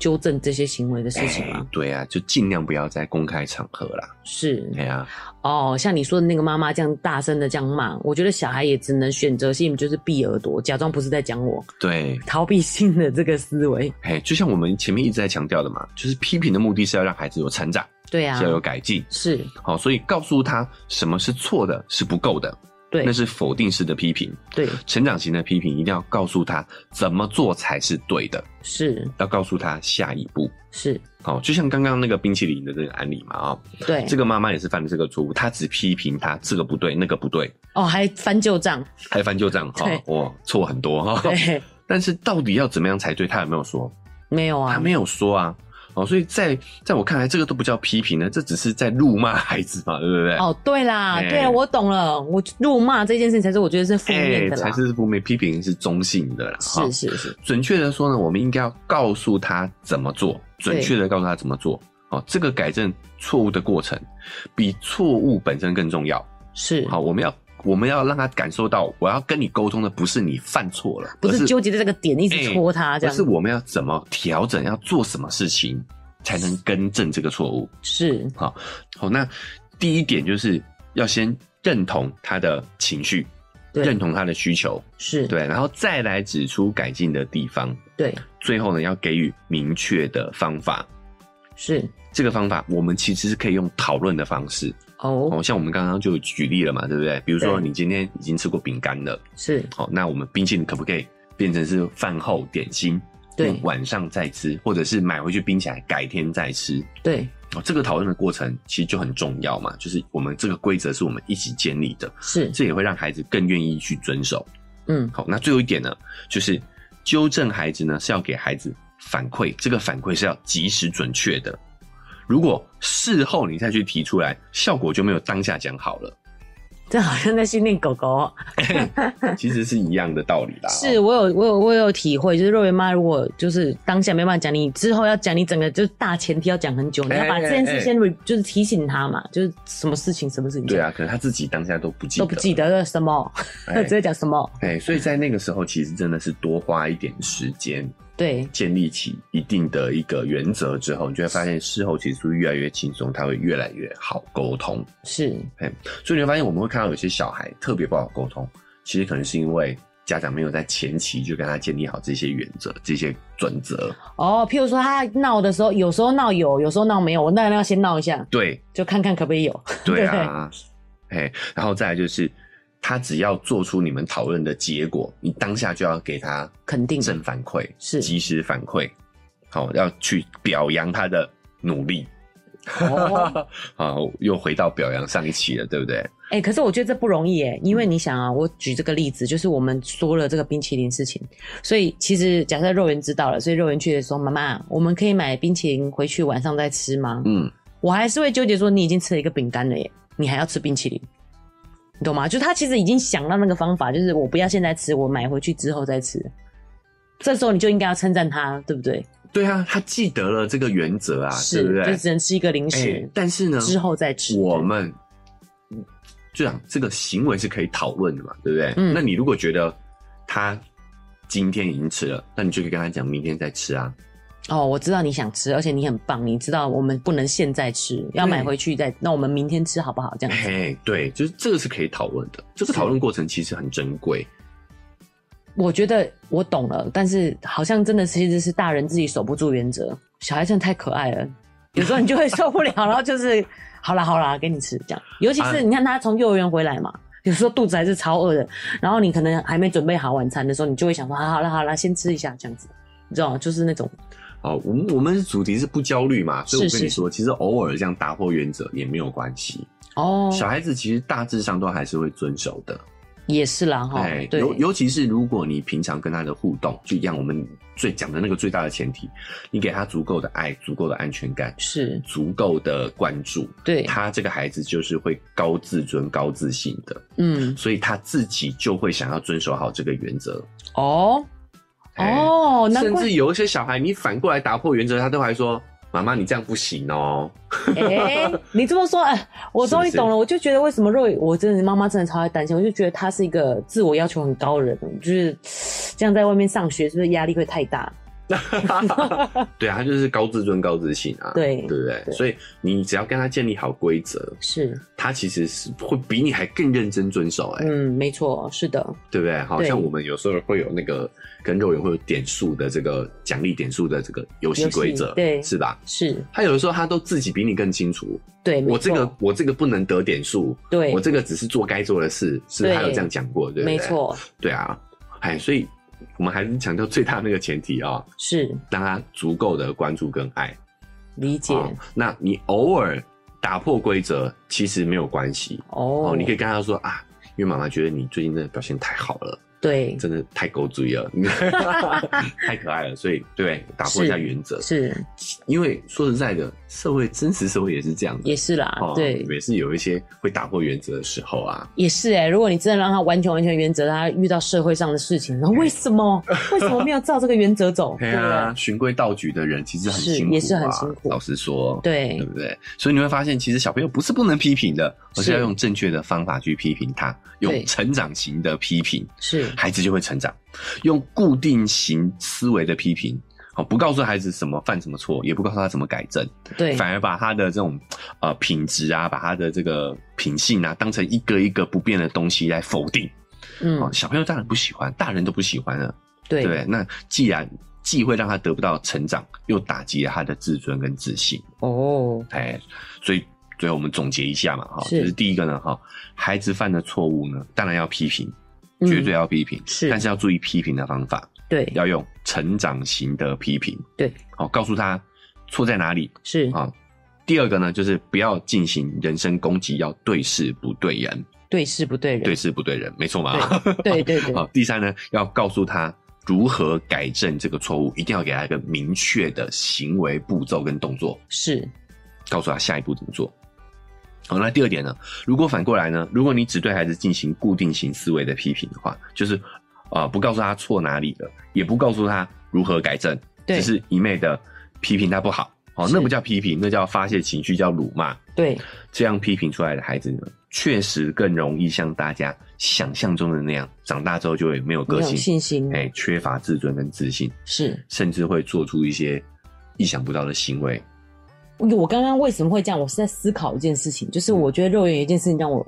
纠正这些行为的事情嘛。对啊，就尽量不要在公开场合啦。是，对啊。哦，像你说的那个妈妈这样大声的这样骂，我觉得小孩也只能选择性就是闭耳朵，假装不是在讲我。对，逃避性的这个思维。哎，就像我们前面一直在强调的嘛，就是批评的目的是要让孩子有成长，对啊，是要有改进。是，好，所以告诉他什么是错的，是不够的。对，那是否定式的批评。对，成长型的批评一定要告诉他怎么做才是对的，是要告诉他下一步。是，好，就像刚刚那个冰淇淋的这个案例嘛，啊，对，这个妈妈也是犯了这个错误，她只批评他这个不对，那个不对，哦，还翻旧账，还翻旧账，哈，哇，错很多哈。对，但是到底要怎么样才对？他有没有说？没有啊，他没有说啊。哦，所以在在我看来，这个都不叫批评呢，这只是在辱骂孩子嘛，对不对？哦，对啦，欸、对啊，我懂了，我辱骂这件事情才是我觉得是负面的、欸、才是负面，批评是中性的啦。是是是，准确的说呢，我们应该要告诉他怎么做，准确的告诉他怎么做。哦，这个改正错误的过程比错误本身更重要。是，好，我们要我们要让他感受到，我要跟你沟通的不是你犯错了，不是纠结在这个点一直戳他这样，而是我们要怎么调整，要做什么事情。才能更正这个错误。是，好，好，那第一点就是要先认同他的情绪，认同他的需求，是。对，然后再来指出改进的地方，对，最后呢要给予明确的方法，是。这个方法，我们其实是可以用讨论的方式哦，哦，像我们刚刚就举例了嘛，对不对？比如说你今天已经吃过饼干了，是，好，那我们冰淇淋可不可以变成是饭后点心？对，晚上再吃，或者是买回去冰起来，改天再吃，对。哦，这个讨论的过程其实就很重要嘛，就是我们这个规则是我们一起建立的，是，这也会让孩子更愿意去遵守。嗯，好，那最后一点呢，就是纠正孩子呢是要给孩子反馈，这个反馈是要及时准确的。如果事后你再去提出来，效果就没有当下讲好了。这好像在训练狗狗，其实是一样的道理啦。是我有我有我有体会，就是肉圆妈如果就是当下没办法讲，你之后要讲，你整个就是大前提要讲很久，你要把这件事先就是提醒他嘛，就是什么事情什么事情。对啊，可能他自己当下都不记得，都不记得什么，直接讲什么。哎，所以在那个时候，其实真的是多花一点时间。对，建立起一定的一个原则之后，你就会发现事后其实是越来越轻松，他会越来越好沟通。是，哎，所以你会发现我们会看到有些小孩特别不好沟通，其实可能是因为家长没有在前期就跟他建立好这些原则、这些准则。哦，譬如说他闹的时候，有时候闹有，有时候闹没有，我当然要先闹一下，对，就看看可不可以有。对啊，哎，然后再来就是。他只要做出你们讨论的结果，你当下就要给他肯定正反馈，是及时反馈，好，要去表扬他的努力。哦，好，又回到表扬上一期了，对不对？哎、欸，可是我觉得这不容易哎，因为你想啊，我举这个例子，就是我们说了这个冰淇淋事情，所以其实假设肉圆知道了，所以肉圆去说：“妈妈，我们可以买冰淇淋回去晚上再吃吗？”嗯，我还是会纠结说：“你已经吃了一个饼干了耶，你还要吃冰淇淋。”你懂吗？就他其实已经想到那个方法，就是我不要现在吃，我买回去之后再吃。这时候你就应该要称赞他，对不对？对啊，他记得了这个原则啊，是，对不对？就只能吃一个零食，欸、但是呢，之后再吃。我们就讲这个行为是可以讨论的嘛，对不对？嗯。那你如果觉得他今天已经吃了，那你就可以跟他讲，明天再吃啊。哦，我知道你想吃，而且你很棒。你知道我们不能现在吃，要买回去再。那我们明天吃好不好？这样子。嘿，对，就是这个是可以讨论的。这个讨论过程其实很珍贵。我觉得我懂了，但是好像真的其实是大人自己守不住原则。小孩真的太可爱了，有时候你就会 受不了，然后就是好啦好啦，给你吃这样。尤其是你看他从幼儿园回来嘛，有时候肚子还是超饿的，然后你可能还没准备好晚餐的时候，你就会想说，好，好了好了，先吃一下这样子，你知道吗？就是那种。好，我们我们主题是不焦虑嘛，所以我跟你说，是。是是其实偶尔这样打破原则也没有关系。哦。小孩子其实大致上都还是会遵守的，也是啦哈。对，尤尤其是如果你平常跟他的互动，就一样，我们最讲的那个最大的前提，你给他足够的爱、足够的安全感，是。足够的关注，对，他这个孩子就是会高自尊、高自信的，嗯，所以他自己就会想要遵守好这个原则。哦。哦，甚至有一些小孩，你反过来打破原则，他都还说：“妈妈，你这样不行哦。”哎，你这么说，哎，我终于懂了。我就觉得为什么肉，我真的妈妈真的超爱担心。我就觉得他是一个自我要求很高的人，就是这样在外面上学，是不是压力会太大？对啊，他就是高自尊、高自信啊，对，对不对？对，所以你只要跟他建立好规则，是他其实是会比你还更认真遵守。哎，嗯，没错，是的，对不对？好像我们有时候会有那个跟肉圆会有点数的这个奖励点数的这个游戏规则，对，是吧？是他有的时候他都自己比你更清楚。对，我这个我这个不能得点数，对，我这个只是做该做的事，是他有这样讲过，对不对？没错，对啊，哎，所以。我们还是强调最大那个前提啊、喔，是让他足够的关注跟爱，理解、喔。那你偶尔打破规则，其实没有关系哦、喔。你可以跟他说啊，因为妈妈觉得你最近真的表现太好了。对，真的太狗嘴了，太可爱了，所以对，打破一下原则。是，因为说实在的，社会真实社会也是这样的，也是啦，哦、对，也是有一些会打破原则的时候啊，也是哎、欸，如果你真的让他完全完全原则，他遇到社会上的事情，然后为什么？为什么没有照这个原则走？对啊，循规蹈矩的人其实很辛苦、啊，也是很辛苦。老实说，对，对不对？所以你会发现，其实小朋友不是不能批评的，而是要用正确的方法去批评他，用成长型的批评。是。孩子就会成长，用固定型思维的批评，好，不告诉孩子什么犯什么错，也不告诉他怎么改正，对，反而把他的这种呃品质啊，把他的这个品性啊，当成一个一个不变的东西来否定，嗯，小朋友当然不喜欢，大人都不喜欢了。对对，那既然既会让他得不到成长，又打击了他的自尊跟自信。哦，哎，所以最后我们总结一下嘛，哈，就是第一个呢，哈，孩子犯的错误呢，当然要批评，绝对要批评，是，但是要注意批评的方法，对，要用成长型的批评，对，好，告诉他错在哪里，是。啊。第二个呢，就是不要进行人身攻击，要对事不对人，对事不对人，对事不对人，没错嘛？对对对。好，第三呢，要告诉他如何改正这个错误，一定要给他一个明确的行为步骤跟动作，是，告诉他下一步怎么做。好，那第二点呢，如果反过来呢，如果你只对孩子进行固定型思维的批评的话，就是啊、呃，不告诉他错哪里了，也不告诉他如何改正，对，只是一昧的批评他不好。哦，那不叫批评，那叫发泄情绪，叫辱骂。对，这样批评出来的孩子呢，确实更容易像大家想象中的那样，长大之后就会没有个性、信心，哎、欸，缺乏自尊跟自信，是，甚至会做出一些意想不到的行为。我刚刚为什么会这样？我是在思考一件事情，就是我觉得肉圆有一件事情让我，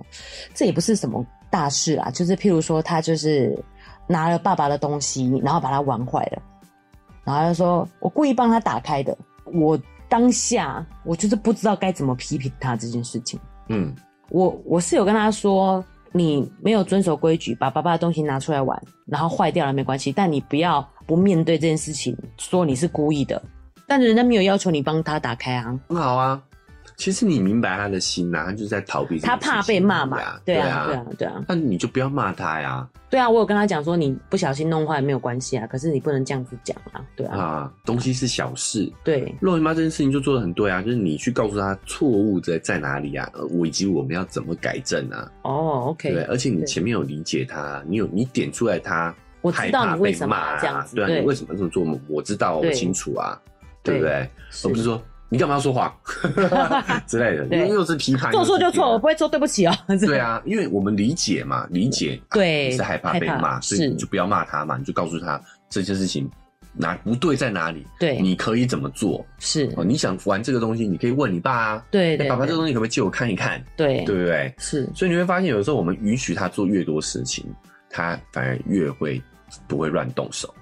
这也不是什么大事啊，就是譬如说他就是拿了爸爸的东西，然后把它玩坏了，然后他就说我故意帮他打开的，我。当下我就是不知道该怎么批评他这件事情。嗯，我我是有跟他说，你没有遵守规矩，把爸爸的东西拿出来玩，然后坏掉了没关系，但你不要不面对这件事情，说你是故意的。但是人家没有要求你帮他打开啊，很好啊。其实你明白他的心呐、啊，他就是在逃避。他怕被骂嘛？对啊，对啊，对啊。那你就不要骂他呀。对啊，我有跟他讲说，你不小心弄坏没有关系啊，可是你不能这样子讲啊。对啊。啊，东西是小事。对。肉姨妈这件事情就做的很对啊，就是你去告诉他错误在在哪里啊，我以及我们要怎么改正啊。哦，OK。对，而且你前面有理解他，你有你点出来他，我知道你为什么这样子。对啊，你为什么这么做？我知道，我清楚啊，对不对？而不是说。你干嘛要说谎 之类的？因为又是批判，做错就错，我不会说对不起哦。对啊，因为我们理解嘛，理解对，你是害怕被骂，所以你就不要骂他嘛，你就告诉他这件事情哪不对在哪里，对，你可以怎么做？是哦，你想玩这个东西，你可以问你爸啊，对，爸爸这个东西可不可以借我看一看？对，对不对？是，所以你会发现，有时候我们允许他做越多事情，他反而越会不会乱动手。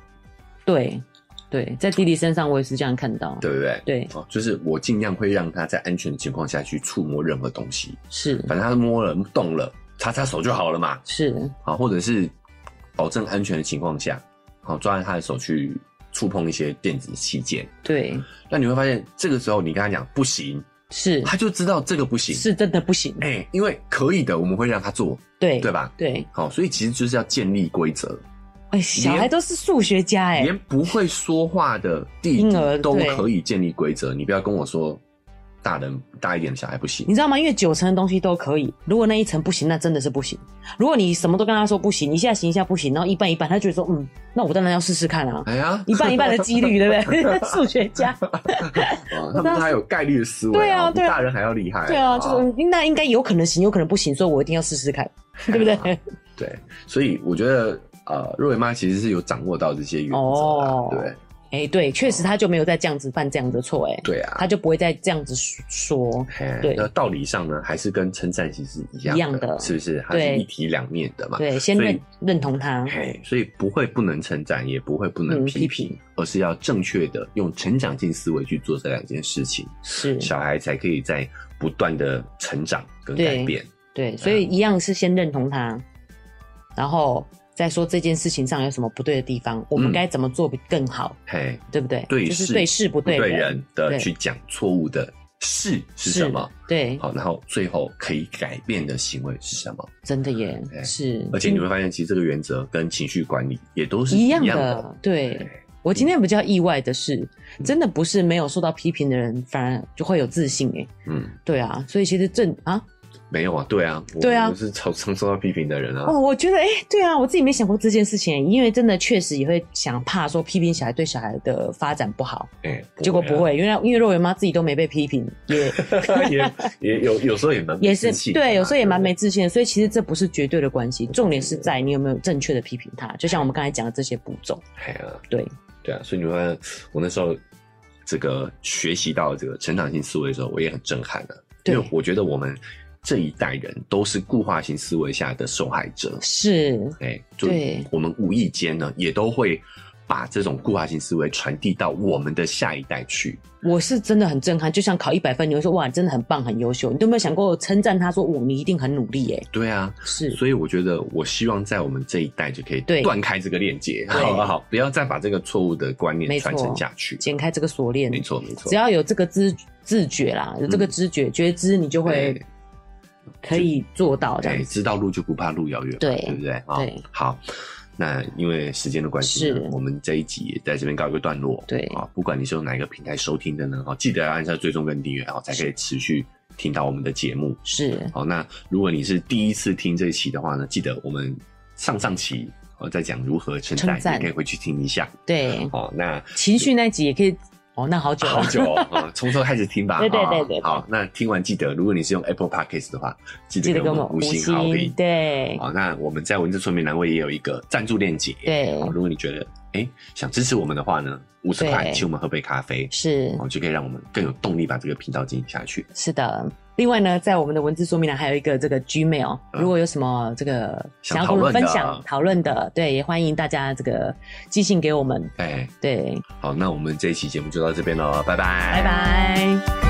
对。对，在弟弟身上我也是这样看到，对不对？对，哦，就是我尽量会让他在安全的情况下去触摸任何东西，是，反正他摸了动了，擦擦手就好了嘛，是，好，或者是保证安全的情况下，好，抓着他的手去触碰一些电子器件，对，那你会发现这个时候你跟他讲不行，是，他就知道这个不行，是真的不行，哎、欸，因为可以的我们会让他做，对，对吧？对，好，所以其实就是要建立规则。哎，小孩都是数学家哎，连不会说话的婴儿都可以建立规则。你不要跟我说大人大一点的小孩不行，你知道吗？因为九成的东西都可以，如果那一层不行，那真的是不行。如果你什么都跟他说不行，一下行一下不行，然后一半一半，他就会说嗯，那我当然要试试看啊。哎呀，一半一半的几率，对不对？数学家，他们还有概率的思维，对啊，对啊，大人还要厉害，对啊，就是那应该有可能行，有可能不行，所以我一定要试试看，对不对？对，所以我觉得。呃，肉圆妈其实是有掌握到这些原则哦，对，哎、欸，对，确实他就没有再这样子犯这样的错，哎，对啊，他就不会再这样子说，对，那道理上呢，还是跟称赞其实一样一样的，是不是？还是一体两面的嘛？对，先认认同他，嘿，所以不会不能称赞，也不会不能批评，而是要正确的用成长性思维去做这两件事情，是小孩才可以在不断的成长跟改变，对，所以一样是先认同他，然后。在说这件事情上有什么不对的地方，我们该怎么做比更好？嘿，对不对？对，就是对事不对人的去讲错误的事是什么？对，好，然后最后可以改变的行为是什么？真的耶，是。而且你会发现，其实这个原则跟情绪管理也都是一样的。对，我今天比较意外的是，真的不是没有受到批评的人，反而就会有自信哎。嗯，对啊，所以其实正啊。没有啊，对啊，对啊，我是常常受到批评的人啊。哦，我觉得，哎、欸，对啊，我自己没想过这件事情，因为真的确实也会想怕说批评小孩对小孩的发展不好。哎、欸，结果不会，因为、啊、因为肉圆妈自己都没被批评，也也也有有时候也蛮也是对，有时候也蛮没自信的，所以其实这不是绝对的关系，重点是在你有没有正确的批评他。就像我们刚才讲的这些步骤。哎呀，对对啊，所以你会发现我那时候这个学习到这个成长性思维的时候，我也很震撼的，因为我觉得我们。这一代人都是固化型思维下的受害者。是，哎，对，我们无意间呢，也都会。把这种固化型思维传递到我们的下一代去，我是真的很震撼。就像考一百分，你会说哇，真的很棒，很优秀。你都没有想过称赞他说，我你一定很努力耶。对啊，是。所以我觉得，我希望在我们这一代就可以断开这个链接，好不好？不要再把这个错误的观念传承下去，剪开这个锁链。没错，没错。只要有这个知自觉啦，有这个知觉、嗯、觉知，你就会可以做到这样。知道路就不怕路遥远，对，对不对？对，好。那因为时间的关系，我们这一集在这边告一个段落。对啊，不管你是用哪一个平台收听的呢，哦，记得要按下追踪跟订阅，然后才可以持续听到我们的节目。是，好，那如果你是第一次听这一期的话呢，记得我们上上期我在讲如何称赞，你可以回去听一下。对，哦，那情绪那集也可以。哦，那好久好久 哦！从头开始听吧。对对对对。好，那听完记得，如果你是用 Apple Podcast 的话，记得给我们五星好评。对。好，那我们在文字说明栏位也有一个赞助链接。对。如果你觉得哎想支持我们的话呢，五十块请我们喝杯咖啡，是，哦就可以让我们更有动力把这个频道经营下去。是的。另外呢，在我们的文字说明栏还有一个这个 Gmail，如果有什么这个想要跟我们分享讨论的，对，也欢迎大家这个寄信给我们。哎，对，好，那我们这一期节目就到这边喽，拜拜，拜拜。